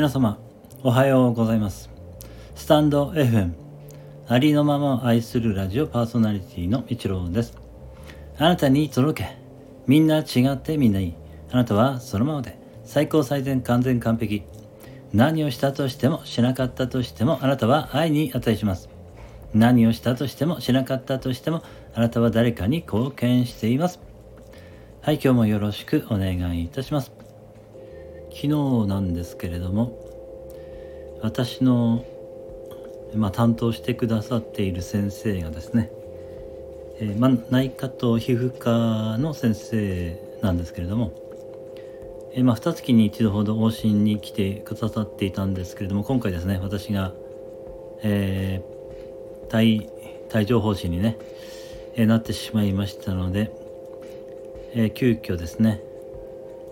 皆様おはようございます。スタンド FM ありのままを愛するラジオパーソナリティの一郎です。あなたに届けみんな違ってみんないい。あなたはそのままで最高最善完全完璧。何をしたとしてもしなかったとしてもあなたは愛に値します。何をしたとしてもしなかったとしてもあなたは誰かに貢献しています。はい今日もよろしくお願いいたします。昨日なんですけれども私の、まあ、担当してくださっている先生がですね、えー、まあ、内科と皮膚科の先生なんですけれども、えー、まあ、2月に一度ほど往診に来てくださっていたんですけれども今回ですね私が、えー、帯帯状疱疹にね、えなってしまいましたので、え急遽ですね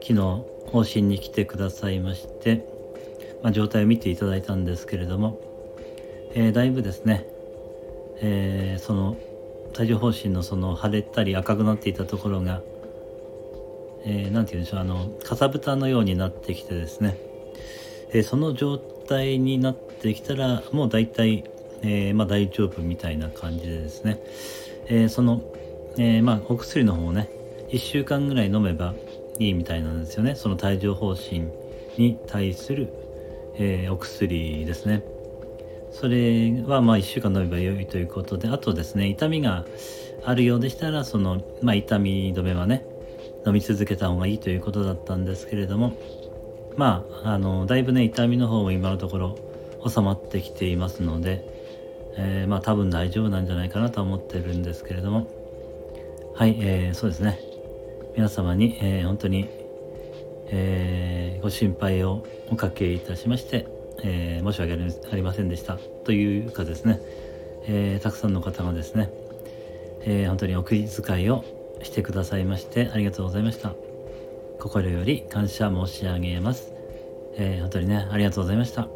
昨日往診に来てくださいまして、まあ、状態を見ていただいたんですけれども、えー、だいぶですね、えー、その帯状疱疹のその腫れたり赤くなっていたところが、えー、て言うんでしょうあのかさぶたのようになってきてですね、えー、その状態になってきたらもう大体、えー、まあ、大丈夫みたいな感じでですね、え、その、えまあ、お薬の方をね1週間ぐらい飲めばいいみたいなんですよね。その帯状疱疹に対する、えー、お薬ですね。それはまあ1週間飲めばよいということであとですね痛みがあるようでしたらその、まあ、痛み止めはね飲み続けた方がいいということだったんですけれどもまああのだいぶね痛みの方も今のところ収まってきていますので、えー、まあ多分大丈夫なんじゃないかなと思ってるんですけれども。はい、えー、そうですね。皆様に、えー、本当に、えー、ご心配をおかけいたしまして、えー、申し訳ありませんでした。というかですね、えたくさんの方がですね、え本当にお気遣いをしてくださいましてありがとうございました。心より感謝申し上げます、え本当にねありがとうございました。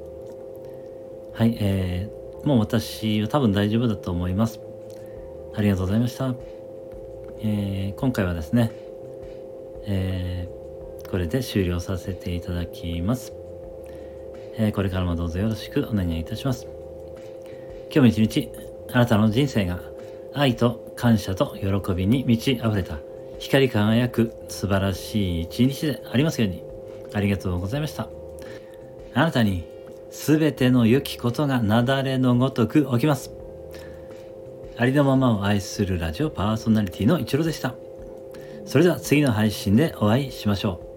はい、えーもう私は多分大丈夫だと思います。ありがとうございました、え今回はですねえー、これで終了させていただきます、えー、これからもどうぞよろしくお願いいたします。今日も一日あなたの人生が愛と感謝と喜びに満ち溢れた。光り輝く素晴らしい一日でありますように。ありがとうございました。あなたに全ての良きことが雪崩のごとく起きます。ありのままを愛するラジオパーソナリティの一郎でした。それでは次の配信でお会いしましょう。